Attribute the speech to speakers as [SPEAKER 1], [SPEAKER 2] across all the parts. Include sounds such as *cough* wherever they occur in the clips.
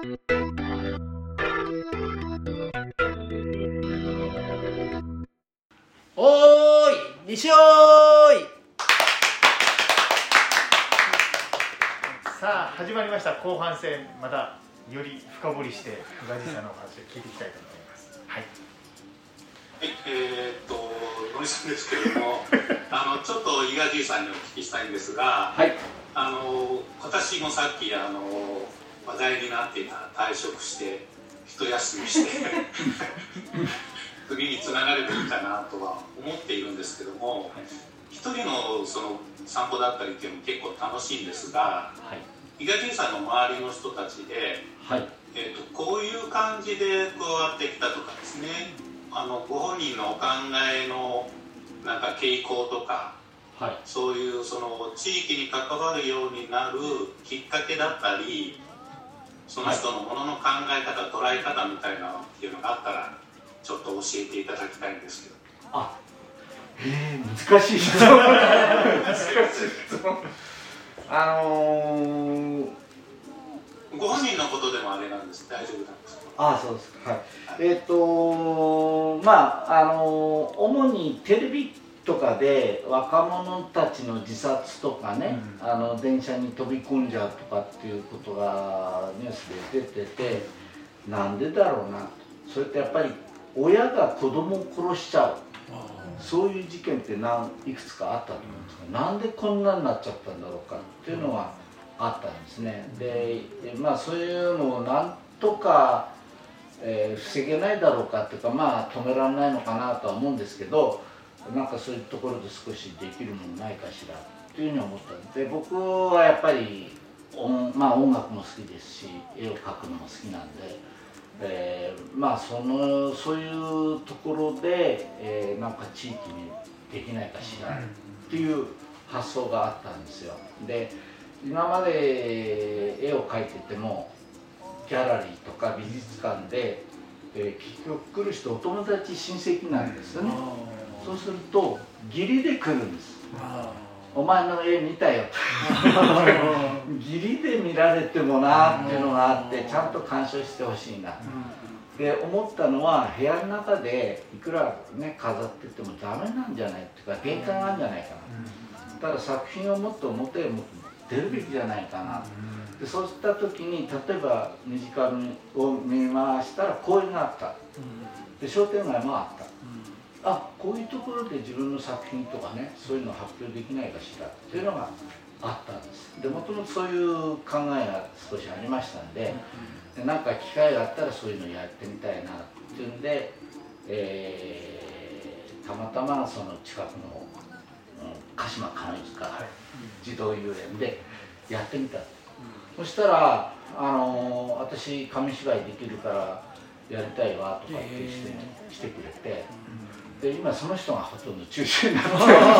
[SPEAKER 1] おーい西おーい。
[SPEAKER 2] さあ始まりました。後半戦またより深掘りして宇賀神さんのお話を聞いていきたいと思います。はい。
[SPEAKER 3] はい、えーっと、野井さんですけれども、*laughs* あの、ちょっと伊賀じいさんにお聞きしたいんですが、
[SPEAKER 1] はい。
[SPEAKER 3] あの、私もさっき、あの、話題になっていた退職して、一休みして、次につながればいいかなとは思っているんですけども、一人のその散歩だったりっていうのも結構楽しいんですが、
[SPEAKER 1] はい。
[SPEAKER 3] 伊賀じいさんの周りの人たちで、
[SPEAKER 1] はい。
[SPEAKER 3] えー、とこういう感じで加わってきたとかですね。あのご本人のお考えのなんか傾向とか
[SPEAKER 1] はい。
[SPEAKER 3] そういうその地域に関わるようになるきっかけだったりその人のものの考え方、捉え方みたいなのっていうのがあったらちょっと教えていただきたいんですけど。
[SPEAKER 1] あえー、難しい質問。難しい質問あのー、
[SPEAKER 3] ご本人のことでもあれなんです。大丈夫なんですか？
[SPEAKER 1] あそうです。かはい。えっ、とまああの主にテレビとかで若者たちの自殺とかね、
[SPEAKER 2] うん。
[SPEAKER 1] あの電車に飛び込んじゃうとかっていうことがニュースで出ててなんでだろうなそれってやっぱり親が子供を殺しちゃう。そういう事件って何いくつかあったと思うんですけどなんでこんなになっちゃったんだろうかっていうのがあったんですね。ででまあそういうのをなんとか、えー防げないだろうかっていうかまあ止められないのかなとは思うんですけどなんかそういうところで少しできるものないかしらっていうふうに思ったんで僕はやっぱり音,、まあ、音楽も好きですし絵を描くのも好きなんで。えーまあそのそういうところで、えーなんか地域にできないかしらっていう発想があったんですよで今まで絵を描いててもギャラリーとか美術館で、えー結局来る人お友達親戚なんですよねそうすると義理で来るんです。お前の絵見たよ。*laughs* 義理で見られてもなっていうのがあってちゃんと鑑賞してほしいな。で思ったのは部屋の中でいくらね飾っててもダメなんじゃないっていうか限界があるんじゃないかな。ただ作品をもっと表へも出るべきじゃないかな。でそうした時に例えば身近を見回したら公園があった。で商店街もあったあこういうところで自分の作品とかねそういうのを発表できないかしらっていうのがあったんです。でもともとそういう考えが少しありましたんででなんか機会があったらそういうのやってみたいなっていうんで、えーたまたまその近くの、うん、鹿島金塚児童遊園でやってみた、そしたら、あのー私紙芝居できるからやりたいわとかってして,、してくれて。で今その人がほとんど中心になっ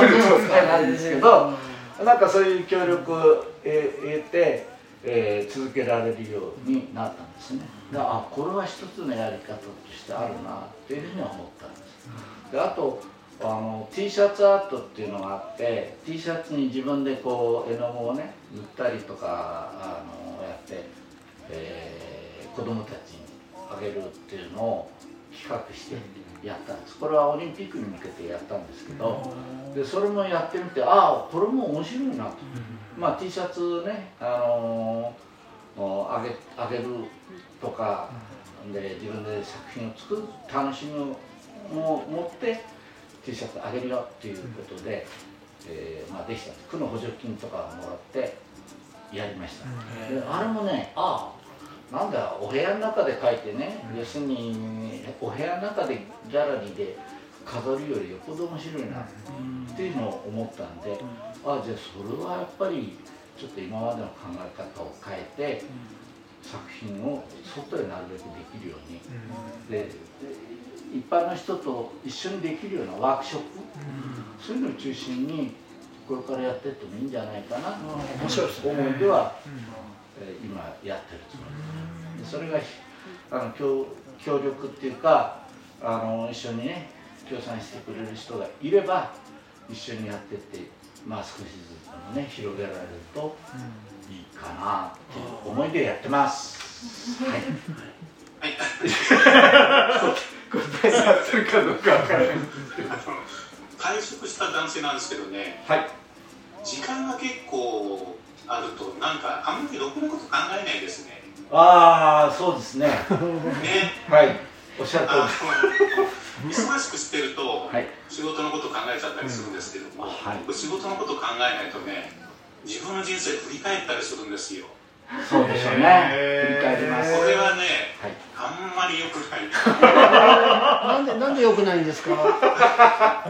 [SPEAKER 1] てる状態なんですけどなんかそういう協力を得て、えー続けられるようになったんですね。であこれは一つのやり方としてあるなっていうふうには思ったんです。であとあの T シャツアートっていうのがあって T シャツに自分でこう絵の具をね塗ったりとかあのやって、えー子供たちにあげるっていうのを企画してやったんです。これはオリンピックに向けてやったんですけどでそれもやってみてああこれも面白いなと、まあ、T シャツね、あのーあげあげるとかで自分で作品を作る楽しみをも持って T シャツあげるよっていうことで、えーまあ、できた区の補助金とかをもらってやりました、であれもねああなんだお部屋の中で描いてね、要するにお部屋の中でギャラリーで飾るよりよっぽど面白いなっていうのを思ったんで、あじゃあそれはやっぱりちょっと今までの考え方を変えて、作品を外でなるべくできるように、でで一般の人と一緒にできるようなワークショップ、そういうのを中心にこれからやってってもいいんじゃないかなと
[SPEAKER 2] 面白い
[SPEAKER 1] 思いでは、えー今やってるつもりです。でそれがひあの協協力っていうかあの一緒にね協賛してくれる人がいれば一緒にやってってまあ少しずつでもね広げられるといいかなっていう思いでやってます。はい。
[SPEAKER 3] はい。
[SPEAKER 1] 答えが合ってるかどうかわからない
[SPEAKER 3] 退職した男性なんですけどね
[SPEAKER 1] はい
[SPEAKER 3] 時間が結構あるとなんかあんまりろくなこと考えないですね
[SPEAKER 1] ああそうですね。
[SPEAKER 3] ね。
[SPEAKER 1] はい。おっしゃる通
[SPEAKER 3] あの忙しくしてると、
[SPEAKER 1] りはい。
[SPEAKER 3] 仕事のこと考えちゃったりするんですけども、
[SPEAKER 1] はい。
[SPEAKER 3] 僕仕事のこと考えないとね自分の人生振り返ったりするんですよ。
[SPEAKER 1] そうでしょうね。振り返ります。
[SPEAKER 3] これはね
[SPEAKER 1] はい。
[SPEAKER 3] あんまり良くない。*laughs*
[SPEAKER 4] なんでなんで良くないんですか？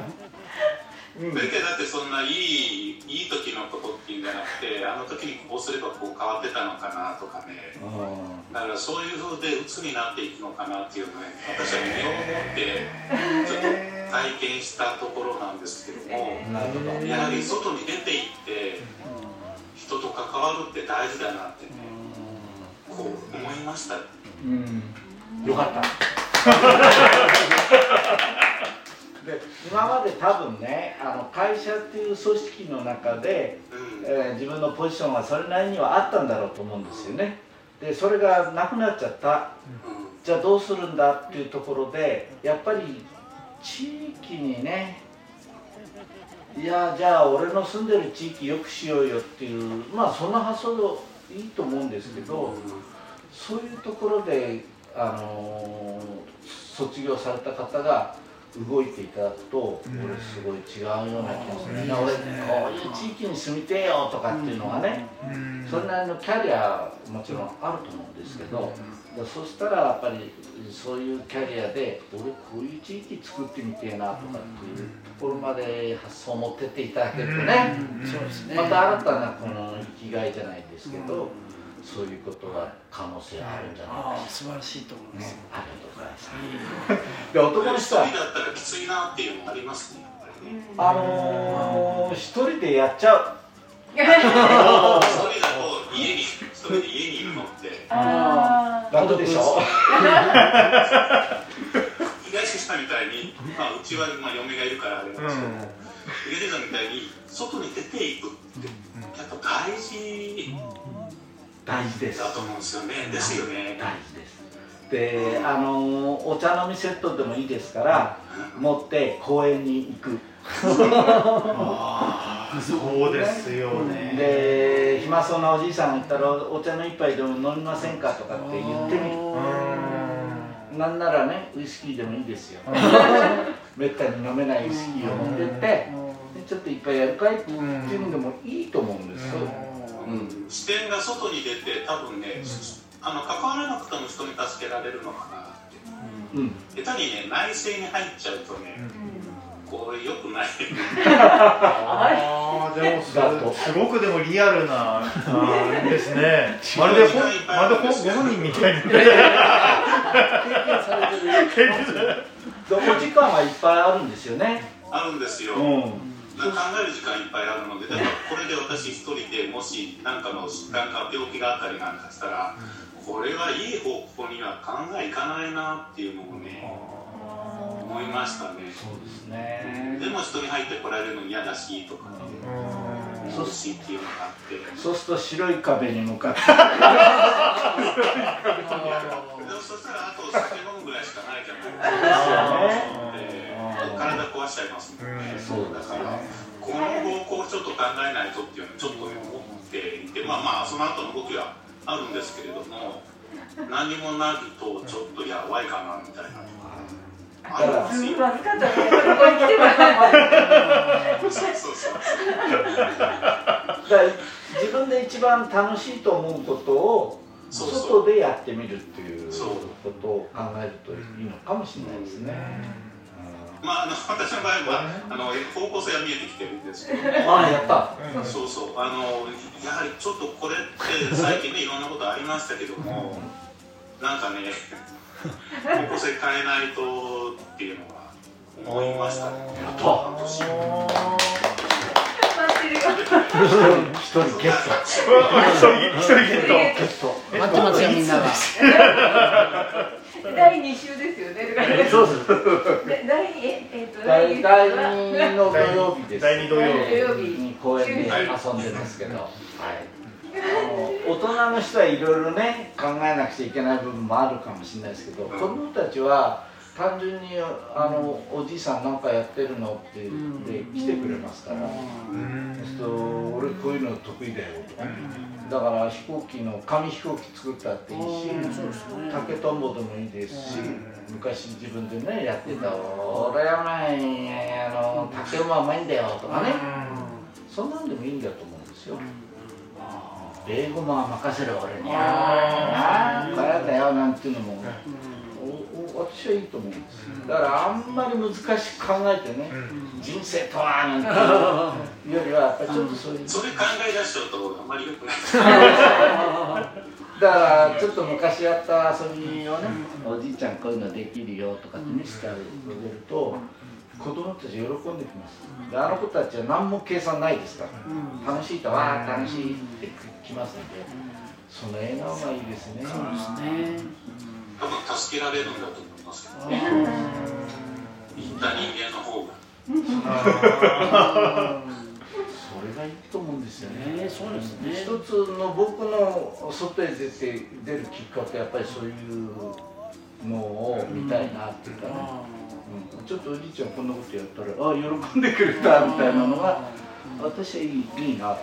[SPEAKER 1] うん。
[SPEAKER 3] だけどだってそんないいいい時のことっていうんじゃなくてあの時にこうすればこう変わってたのかなとかね。
[SPEAKER 1] う
[SPEAKER 3] だからそういう風で鬱になっていくのかなっていうのをね私は身をもってちょっと体験したところなんですけども
[SPEAKER 1] ん。なるほど。
[SPEAKER 3] やはり外に出て行って人と関わるって大事だなってねこう思いました。
[SPEAKER 1] うん。よかった *laughs* で今まで多分ねあの会社っていう組織の中で、
[SPEAKER 3] うん。
[SPEAKER 1] えー自分のポジションはそれなりにはあったんだろうと思うんですよね。でそれがなくなっちゃった。
[SPEAKER 3] うん。
[SPEAKER 1] じゃあどうするんだっていうところでやっぱり地域にねいやじゃあ俺の住んでる地域よくしようよっていうまあそんな発想でいいと思うんですけど、そういうところで、あのー卒業された方が動いていただくと、
[SPEAKER 2] うん。
[SPEAKER 1] 俺すごい違うような気がする、みんな俺こういう地域に住みてえよとかっていうのはね、
[SPEAKER 2] うん。
[SPEAKER 1] それなりのキャリアもちろんあると思うんですけど、だそしたらやっぱりそういうキャリアで俺こういう地域作ってみてえなとかっていうところまで発想を持ってっていただけるとね、
[SPEAKER 4] そうですね。
[SPEAKER 1] また新たなこの生きがいじゃないですけど、そういうことが可能性あるんじゃないか。
[SPEAKER 4] ああ素晴らしいと思います。
[SPEAKER 1] ね、ありがとうございます。で男の
[SPEAKER 3] 一
[SPEAKER 1] 人は？
[SPEAKER 3] 人だったらきついなっていうのもありますね。
[SPEAKER 1] あのー、一人でやっちゃう。
[SPEAKER 3] 一人だと家に一人で家にいるのって。
[SPEAKER 5] あー。
[SPEAKER 1] 楽でしょ。
[SPEAKER 3] 東さんみたいに、まあ、うちはまあ嫁がいるからあれなんですけど、
[SPEAKER 2] うん。
[SPEAKER 3] 東さんみたいに外に出ていくってやっぱ大事
[SPEAKER 1] 大事です。
[SPEAKER 3] だと思うんですよねですよね
[SPEAKER 1] 大事です。で、あのー、お茶飲みセットでもいいですから、持って公園に行く。
[SPEAKER 2] ああそうですよね
[SPEAKER 1] で、暇そうなおじいさんがいたら、お茶の一杯でも飲みませんか？とかって言ってみる。
[SPEAKER 2] う
[SPEAKER 1] なんならね、ウイスキーでもいいですよ。*laughs* めったに飲めないウイスキーを持ってって、でちょっと一杯やるかい？っていうのでもいいと思うんですよ。うん。
[SPEAKER 3] 視点が外に出て多分ね、あの関わらなくても人に助けられるのかなって。
[SPEAKER 1] うん。
[SPEAKER 3] 下手にね内政に入っちゃうとね、これ良くない。
[SPEAKER 2] ああでもすごくでもリアルなですね。*laughs* まるでほんまるで本人みたいな。
[SPEAKER 4] 経験されてる。
[SPEAKER 1] でお時間はいっぱいあるんですよね。
[SPEAKER 3] あるんですよ、
[SPEAKER 1] うん。
[SPEAKER 3] 考える時間いっぱいあるのでだからこれで私一人でもし何かの疾患か病気があったりなんかしたら、これはいい方向には考えいかないなっていうのをね思いましたね
[SPEAKER 1] そうですね。
[SPEAKER 3] でも人に入ってこられるの嫌だしとかね
[SPEAKER 2] うん
[SPEAKER 3] そうしっていうのがあって
[SPEAKER 1] そうすると白い壁に向かって。
[SPEAKER 3] でもそしたらあと酒飲むぐらいしかないじゃないですかで体壊しちゃいますもんね、
[SPEAKER 1] そう
[SPEAKER 3] だからこの方向をちょっと考えないとっていうのをちょっとね思っていてまあまあその後の動きはあるんですけれども何もないとちょっとやばいかなみたいなのがありますよ
[SPEAKER 5] すごいまずかったね。ここに来てます。
[SPEAKER 3] そうそうそう
[SPEAKER 1] だから自分で一番楽しいと思うことを
[SPEAKER 3] そうそう
[SPEAKER 1] 外でやってみるっていう
[SPEAKER 3] そう
[SPEAKER 1] ことを考えるといいのかもしれないですね。
[SPEAKER 3] まああの私の場合はあの方向性が見えてきてるんですけど
[SPEAKER 1] うんああやった。
[SPEAKER 3] そうそうあのやはりちょっとこれって最近ねいろんなことありましたけどもなんかね方向性変えないとっていうのは思いましたね
[SPEAKER 1] やった
[SPEAKER 3] 半年。
[SPEAKER 1] 一人ゲット。
[SPEAKER 2] 一人一人ゲット
[SPEAKER 1] ゲット。
[SPEAKER 4] 待ってますよみんなが。*laughs*
[SPEAKER 5] 第二週ですよね。
[SPEAKER 1] そうそう。
[SPEAKER 5] で *laughs* 第二ええっと
[SPEAKER 1] 第
[SPEAKER 5] 二
[SPEAKER 1] 第二の土曜日です。
[SPEAKER 2] 第二土曜日
[SPEAKER 1] に公園で遊んでますけど。はい。大人の人はいろいろね考えなくちゃいけない部分もあるかもしれないですけど子供たちは単純にあのおじいさんなんかやってるのってで来てくれますから、そうすると俺こういうの得意だよとか、だから飛行機の紙飛行機作ったっていいし、竹とんぼでもいいですし、昔自分でねやってた「俺は前あの竹馬うまいんだよ」とかね、そんなんでもいいんだと思うんですよ。英語も任せる俺に。ああ、これだよなんていうのも。私はいいと思うんです。だからあんまり難しく考えてね、人生とはなんていうよりはやっぱりちょっとそういう。
[SPEAKER 3] それ考え出しちゃうとあんまり良くない *laughs*
[SPEAKER 1] だからちょっと昔やった遊びをね、おじいちゃんこういうのできるよとかって見せてあげると、子供たち喜んできます。であの子たちは何も計算ないですから、楽しいとわあ楽しいってきますので、その笑顔がいいですね。
[SPEAKER 4] そうですね。
[SPEAKER 3] 多分助けられるんだと思いますけどね。行った人間の方が。
[SPEAKER 1] それがいいと思うんですよね。
[SPEAKER 4] ねそうですね。
[SPEAKER 1] 一つの僕の外へ出て出るきっかけはやっぱりそういうのを見たいなっていうかね、うんちょっとおじいちゃんこんなことやったらあ喜んでくれたみたいなのが私はいいいいなと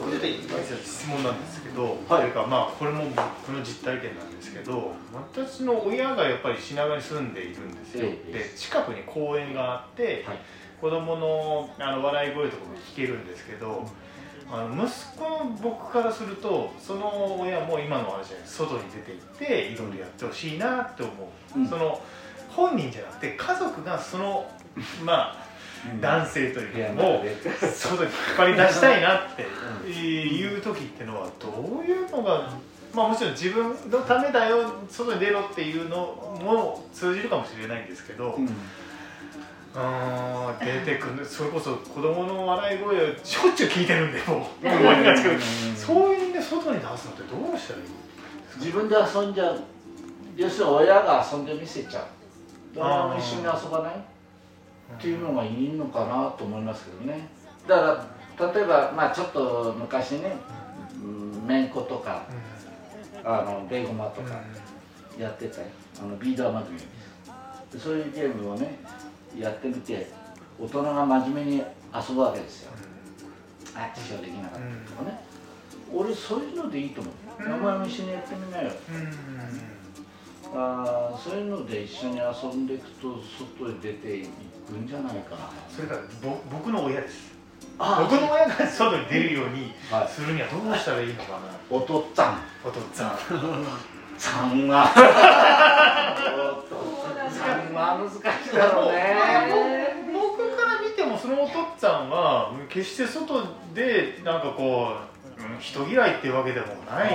[SPEAKER 1] 思う。んです
[SPEAKER 2] 大切質問なんですけど、というかまあこれも僕の実体験なんですけど私の親がやっぱり品川に住んでいるんですよ、
[SPEAKER 1] ええ。
[SPEAKER 2] で近くに公園があって、
[SPEAKER 1] はい。
[SPEAKER 2] 子供のあの笑い声とかも聞けるんですけどあの息子の僕からするとその親も今の話じゃない外に出て行っていろいろやってほしいなって思う、
[SPEAKER 1] うん。
[SPEAKER 2] その本人じゃなくて家族がそのまあ男性というかも外に引っ張り出したいなっていう時ってのはどういうのがまあもちろん自分のためだよ外に出ろっていうのも通じるかもしれないんですけど、
[SPEAKER 1] うん。
[SPEAKER 2] あー出てくるそれこそ子供の笑い声をしょっちゅう聞いてるんでもう思いがつく。そういうんで外に出すのってどうしたらいい
[SPEAKER 1] 自分で遊んじゃう要するに親が遊んでみせちゃう誰も一緒に遊ばない？っていうのがいいのかなと思いますけどね。だから例えばまあちょっと昔ねうんめんことかあのベーゴマとかやってたよ。あのビーダーマグミ。ですでそういうゲームをねやってみて大人が真面目に遊ぶわけですよ。あ師匠できなかったとかね。俺そういうのでいいと思う。
[SPEAKER 2] うん。
[SPEAKER 1] お前も一緒にやってみなよあーそういうので一緒に遊んでいくと外へ出ていくんじゃないかな。
[SPEAKER 2] それからぼ僕の親です。
[SPEAKER 1] あ
[SPEAKER 2] 僕の親が外に出るように
[SPEAKER 1] はい。
[SPEAKER 2] するにはどうしたらいいのかな。
[SPEAKER 1] おとっつぁん。
[SPEAKER 2] お父さん。
[SPEAKER 1] さんはおとっつぁん。は難しいだろうね。
[SPEAKER 2] 僕から見てもそのお父っつぁんは決して外でなんかこううん人嫌いっていうわけでもない。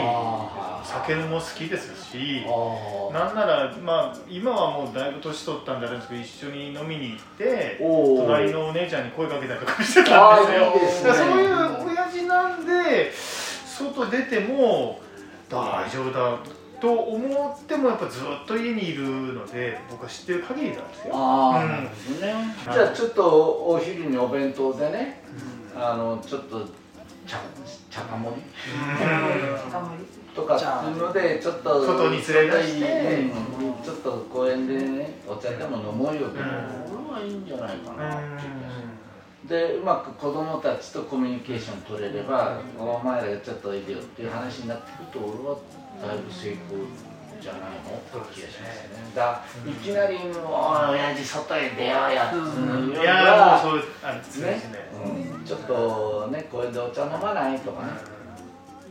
[SPEAKER 2] 酒も好きですし。
[SPEAKER 1] あ
[SPEAKER 2] なんならまあ今はもうだいぶ年取ったんであれですけど一緒に飲みに行って隣のお姉ちゃんに声かけたりとかしてたんですよ。
[SPEAKER 1] ね。
[SPEAKER 2] そういう親父なんで外出ても大丈夫だと思ってもやっぱずっと家にいるので僕は知ってる限りなんですよ。うん。
[SPEAKER 1] ああなるほどね。じゃあちょっとお昼にお弁当でねあのちょっと茶茶か盛りとかっていうのでちょっと
[SPEAKER 2] 外に連れ出して。
[SPEAKER 1] うん。ちょっと公園でねお茶でも飲もうよって
[SPEAKER 2] うん。
[SPEAKER 1] これはいいんじゃないか
[SPEAKER 2] う
[SPEAKER 1] なってでうまく子供たちとコミュニケーション取れればお前らちょっとおいでよっていう話になってくると俺はだいぶ成功じゃないの？って気がしますね。だいきなりもう親父外へ出ようやってい
[SPEAKER 2] やうそうあそうです
[SPEAKER 1] ね。
[SPEAKER 2] ね、
[SPEAKER 1] うん、ちょっとね公園でお茶飲まないとかね。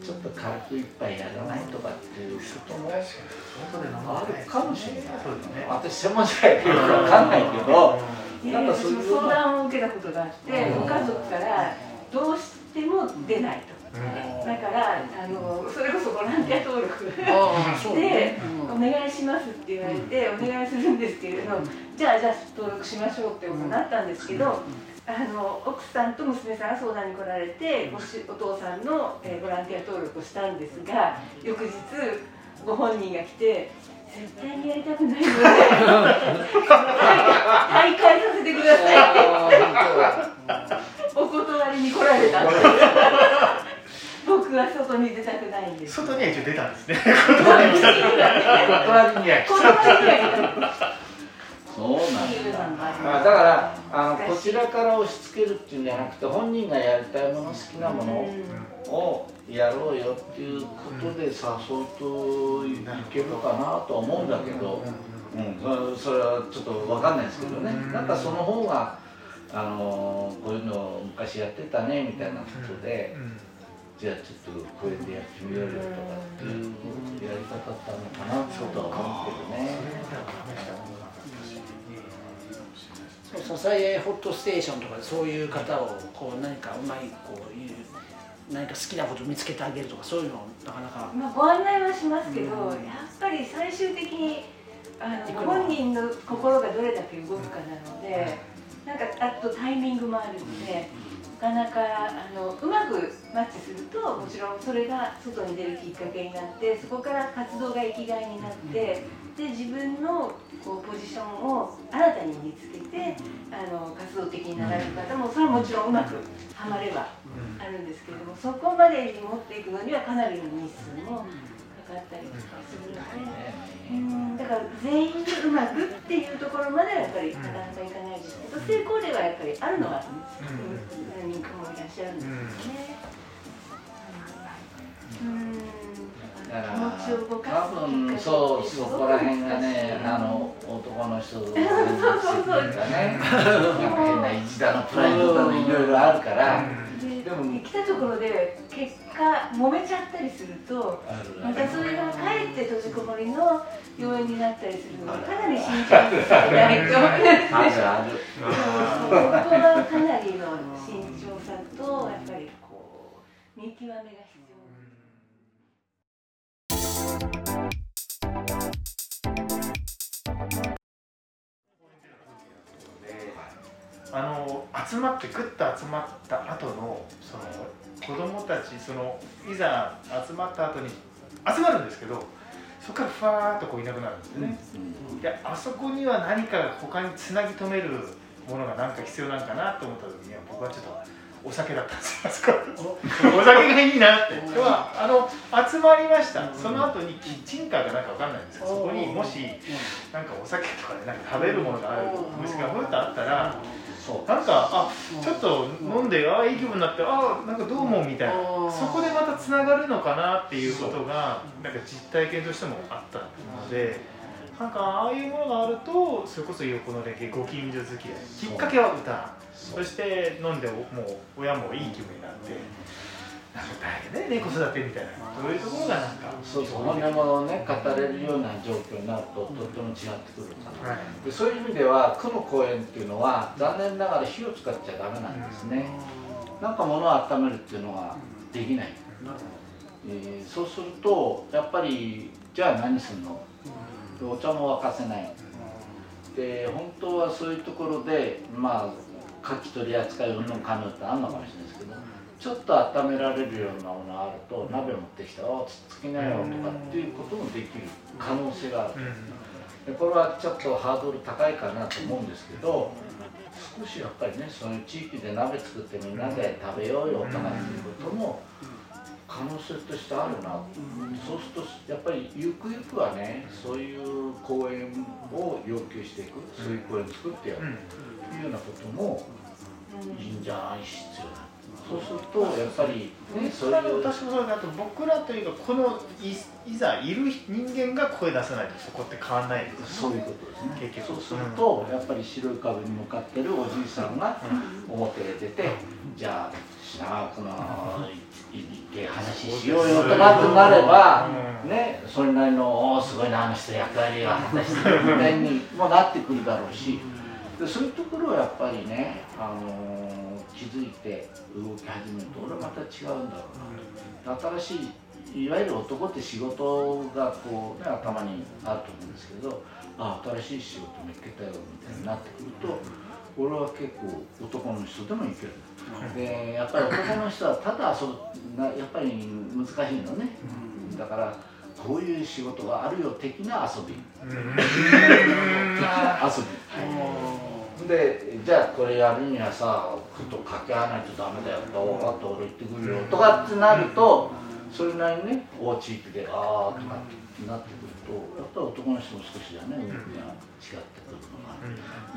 [SPEAKER 1] ちょっと軽く一杯やらないとかっていうこともある。かもしれない。
[SPEAKER 2] そうですね。
[SPEAKER 1] 私専門じゃないから分かんないけどなんか
[SPEAKER 5] 私も
[SPEAKER 1] そういう
[SPEAKER 5] 相談を受けたことがあってご家族からどうしても出ないと。だからあのそれこそボランティア登録で
[SPEAKER 4] ね。
[SPEAKER 5] 「お願いします」って言われてお願いするんですけれどじゃあじゃあ登録しましょうってことになったんですけどあの奥さんと娘さんが相談に来られてごしお父さんの、えーボランティア登録をしたんですが翌日ご本人が来て「絶対にやりたくないので大会させてください」って。お断りに来られた外に出たくないんです。
[SPEAKER 2] 外には一応出たんですね。
[SPEAKER 1] 断りには来た
[SPEAKER 5] 場には
[SPEAKER 1] そうなんだだからあのこちらから押し付けるってい。うんじゃなくて本人がやりたい。もの好きなものをやろうよってい。うことで誘うとい。けるかなとは思うんだけど、うん、そそれはちょっと分かんない。ですけどね、なんかその方があのこうい。うの昔やってたねみたい。なことで、じゃあちょっと公園でやってみようよとかっていうやり方だったのかなとは思うけどね。
[SPEAKER 4] そう支えホットステーションとかでそういう方をこう何かうまいこういう何か好きなことを見つけてあげるとかそういうのなかなか。
[SPEAKER 5] まあ、ご案内はしますけど、やっぱり最終的にあの本人の心がどれだけ動くかなので、なんかあとタイミングもあるので、なかなかあのうまくマッチするともちろんそれが外に出るきっかけになってそこから活動が生きがいになってで自分のこうポジションを新たに見つけてあの活動的になられる方もそれはもちろんうまくはまればあるんですけれどもそこまでに持っていくのにはかなりの日数もかかったりとかするので。うんだから全員でうまくっていうところまではやっぱりなかなかいかないですけど成功例はやっぱりあるのは何人かもいらっしゃるんですよね。うん
[SPEAKER 1] だから多分そうそこら辺がねあの男の人の
[SPEAKER 5] そうそうそう
[SPEAKER 1] かね変な意地だのプライドだのいろいろあるから
[SPEAKER 5] で
[SPEAKER 1] でも
[SPEAKER 5] 来たところで結果揉めちゃったりするとまたそれがかえって閉じこもりの要因になったりするのでかなり慎重にしないと。
[SPEAKER 1] あるある
[SPEAKER 5] そこはかなりの慎重さとやっぱりこう見極めが必要。
[SPEAKER 2] あの集まってグッと集まった後のその子供たちそのいざ集まった後に集まるんですけどそこからふわーっとこういなくなるんですよね、であそこには何か他につなぎ止めるものが何か必要なんかなと思った時には僕はちょっとお酒だったんですよお酒がいいなって。ではあの集まりました。その後にキッチンカーかなんかわかんないんですけどそこにもしなんかお酒とかでなんか食べるものがあるお店がふっとあったら
[SPEAKER 1] そう。
[SPEAKER 2] なんかあちょっと飲んであいい気分になってあなんかどうもみたいな。そこでまたつながるのかなっていうことがなんか実体験としてもあったのでなんかああいうものがあるとそれこそ横の連携ご近所付き合いきっかけは歌。そして飲んでもう親もいい気分になって大変ね子育てみたいな。そういうところがなんか。
[SPEAKER 1] そうそう本音もね語れるような状況になるととっても違ってくるかな、
[SPEAKER 2] はい。
[SPEAKER 1] でそういう意味では区の公園っていうのは残念ながら火を使っちゃダメなんですね、なんか物を温めるっていうのができない、えーそうするとやっぱりじゃあ何するの？でお茶も沸かせない。で本当はそういうところでまあ牡蠣取り扱いうんぬんかんぬんってあるのかもしれないですけどちょっと温められるようなものがあると鍋持ってきたら「おつっつきなよ」とかっていうこともできる可能性がある。でこれはちょっとハードル高いかなと思うんですけど少しやっぱりねそういう地域で鍋作ってみんなで食べようよとかっていうことも可能性としてあるなそうするとやっぱりゆくゆくはねそういう公園を要求していくそういう公園作ってやるというようなこともいいんじゃない？必要だそうするとやっぱりねそういう
[SPEAKER 2] 私もそうだと僕らというかこのいいざいる人間が声出さないとそこって変わらないです
[SPEAKER 1] そういうことですね。
[SPEAKER 2] 結局
[SPEAKER 1] そうするとやっぱり白い壁に向かってるおじいさんが表へ出てじゃあしなこのいいって話しようよとかとなればねそれなりのおおすごいなあの人役割が果たしてるみたいにもなってくるだろうしでそういうところをやっぱりね、あのー気づいて動き始めると俺はまた違う。んだろうなと新しいいわゆる男って仕事がこう、ね、頭にあると思うんですけどあ新しい仕事見つけたよみたいになってくると俺は結構男の人でもいける。でやっぱり男の人はただ遊やっぱり難しいのね、だからこういう仕事があるよ的な遊び、遊び。でじゃあこれやるにはさ句と掛け合わないとダメだよと分かって俺行ってくるよとかってなるとそれなりにね大地域でああとかってなってくるとやっぱり男の人も少しはね動きが違ってくるのが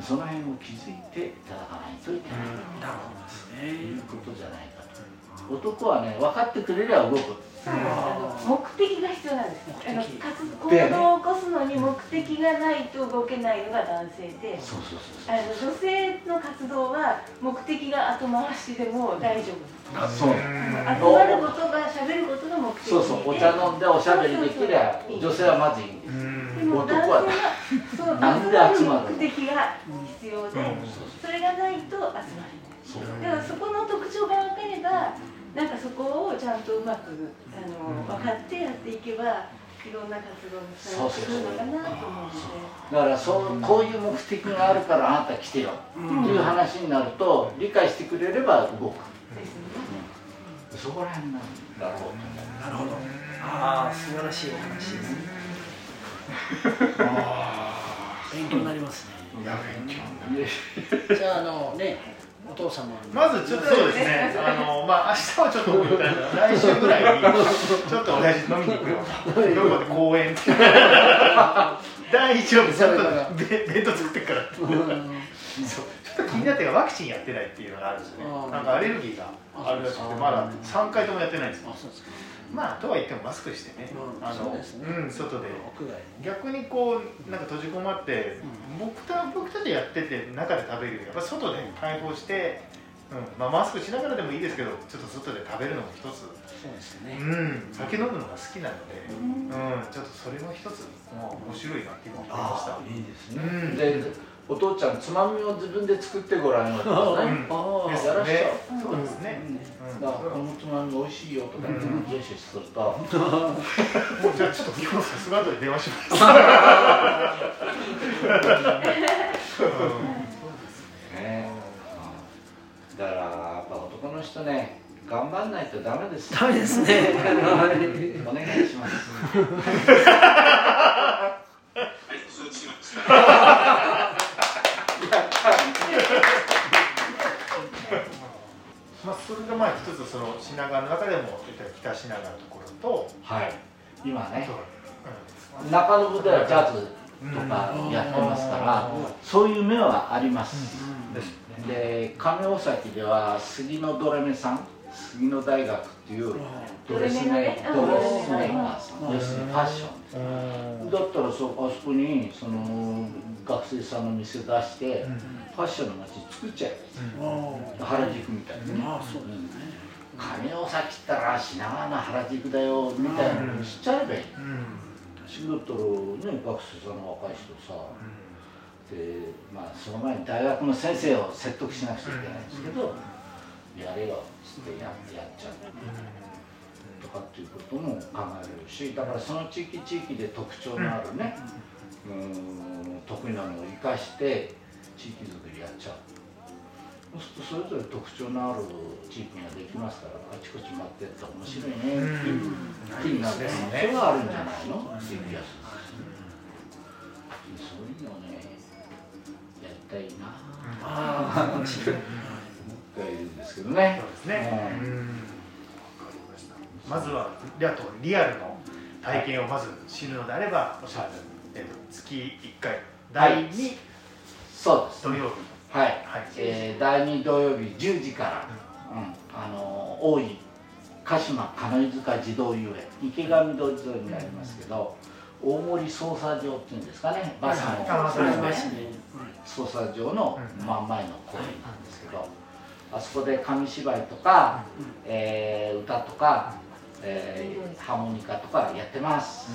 [SPEAKER 1] その辺を気づいていただかないといけないと
[SPEAKER 4] ね。
[SPEAKER 1] いうことじゃないかと。男はね分かってくれりゃ動く
[SPEAKER 5] 目的が必要なんですねあの活行動を起こすのに目的がないと動けないのが男性であの女性の活動は目的が後回しでも大丈夫
[SPEAKER 1] そう
[SPEAKER 5] 集まることが喋ることが目的で。
[SPEAKER 1] そうそう。お茶飲んでおしゃべりできりゃ女性はまずいいんです。
[SPEAKER 5] でも男性はそう
[SPEAKER 1] 集まるの
[SPEAKER 5] 目的が必要で、それがないと集まれない。
[SPEAKER 1] そう。
[SPEAKER 5] だからそこの特徴が分かればなんかそこをちゃんとうまくあの分かってやっていけばいろんな活動につながってくるのかなと思うので。
[SPEAKER 1] だからそうこういう目的があるからあなた来てよ。っていう話になると理解してくれれば動く。
[SPEAKER 5] ですね。
[SPEAKER 1] そこら辺なんだろう
[SPEAKER 4] なるほどああ素晴らしいお話ですね。勉強になりますね。
[SPEAKER 2] いや勉強
[SPEAKER 1] といえ
[SPEAKER 4] じゃああのねお父様に
[SPEAKER 2] まずちょっとそうですね、あのまあ明日はちょっと来週ぐらいにちょっと親父飲みに行くよ *laughs* どこで公園って第一応ちょっとべ弁当作ってっから。ってそう *laughs* ちょっと気になってるワクチンやってないっていうのがあるんですよね。なんかアレルギーがあるらしくてまだ3回ともやってないんですよ。まあとは言ってもマスクしてね、
[SPEAKER 4] うん。
[SPEAKER 2] あの
[SPEAKER 4] そう
[SPEAKER 2] ん外で。逆にこうなんか閉じこもって、僕た僕たちやってて中で食べるよりやっぱ外で開放して、うん。まあ、マスクしながらでもいいですけどちょっと外で食べるのも一つ、
[SPEAKER 4] そうです
[SPEAKER 2] う
[SPEAKER 4] ね
[SPEAKER 2] ん、酒飲むのが好きなので、うん。ちょっとそれも一つ、まあ、面白いなって今思いました。
[SPEAKER 1] いいです
[SPEAKER 2] うん。
[SPEAKER 1] ねでお父ちゃんつまみを自分で作ってごらんよってね。
[SPEAKER 2] うん。です
[SPEAKER 1] やらしちゃ
[SPEAKER 2] ねそうですね、うん。
[SPEAKER 1] だからこのつまみ美味しいよとかって
[SPEAKER 2] うん
[SPEAKER 1] ジェシすると。
[SPEAKER 2] もうじゃあちょっと今日さすが後で電話します。
[SPEAKER 1] ね。だからやっぱ男の人ね頑張んないとダメです
[SPEAKER 4] ダメですね。
[SPEAKER 1] お願いします。
[SPEAKER 3] はい、承知しました。
[SPEAKER 2] まあそれがまあ一つその品川の中でも北品川のところと、
[SPEAKER 1] はい。今ね
[SPEAKER 2] あとは
[SPEAKER 1] 中延ではジャズとかやってますからそういう目はあります。で上大崎では杉野ドレメさん杉野大学っていうドレスメードレスメーカーさん。要するにファッション。だったらそあそこにその学生さんの店出してファッションの街作っちゃえば原宿みたいにね。
[SPEAKER 4] ああそうですね。
[SPEAKER 1] 上大崎ったら品川の原宿だよみたいなのにしちゃえばいい。仕事のね学生さんの若い人さでまあその前に大学の先生を説得しなくちゃいけないんですけどやれよっつってやってやっちゃうとかっていうことも考えられるしだからその地域地域で特徴のあるねうん得意なのを生かして地域づくりやっちゃう。そうするとそれぞれ特徴のある地域ができますからあちこち回ってって面白いねっていう気になる
[SPEAKER 2] ですね
[SPEAKER 1] それはあるんじゃないの？っていう気がする。そういうのをねやりたいな
[SPEAKER 4] あ *laughs*
[SPEAKER 1] がいるんですけどね。
[SPEAKER 2] そうですね。
[SPEAKER 1] う
[SPEAKER 2] うん。まずはであとリアルの体験をまず知るのであれば、おっしゃるえっと月一回第二
[SPEAKER 1] そうです。
[SPEAKER 2] 土曜日
[SPEAKER 1] はい、
[SPEAKER 2] はい。
[SPEAKER 1] えー第2土曜日10時から、うん、あの大井鹿島金井塚児童遊園池上通り沿いになりますけど大森捜査場っていうんですかね。バスの
[SPEAKER 2] あ
[SPEAKER 4] ありますね。
[SPEAKER 1] 捜査場の
[SPEAKER 2] うん
[SPEAKER 1] 真ん前の公園なんですけど、あそこで紙芝居とか、えー歌とか、えーハーモニカとかやってます、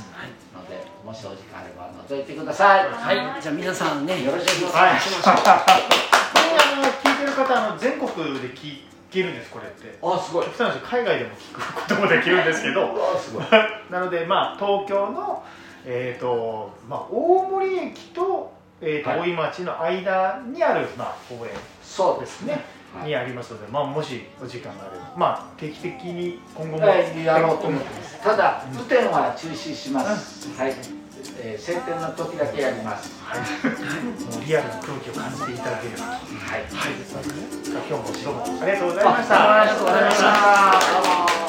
[SPEAKER 1] のでもしお時間あれば覗いてください、
[SPEAKER 4] はい。じゃあ皆さんね
[SPEAKER 1] よろしくお
[SPEAKER 2] はい
[SPEAKER 1] 願いします、
[SPEAKER 2] これあの聞いてる方あの全国で聞けるんですこれって。
[SPEAKER 1] あすごい。
[SPEAKER 2] 海外でも聞くこともできるんですけど。*laughs*
[SPEAKER 1] うわすごい。
[SPEAKER 2] なのでまあ東京のえっ、とまあ大森駅と,、えーと
[SPEAKER 1] はい。
[SPEAKER 2] 大井町の間にあるまあ公園。
[SPEAKER 1] そうです
[SPEAKER 2] ね、
[SPEAKER 1] はい
[SPEAKER 2] にありますので、まあ、もしお時間があれば、まあ、定期的に今後も、
[SPEAKER 1] はいやろうと思ってます。ただ雨天は中止します、はい。えー晴天の時だけやります。
[SPEAKER 2] はい、もうリアルな空気を感じていただければと。
[SPEAKER 1] はい。
[SPEAKER 2] はい、今日もどうもありがとうございました。
[SPEAKER 1] ありがとうございました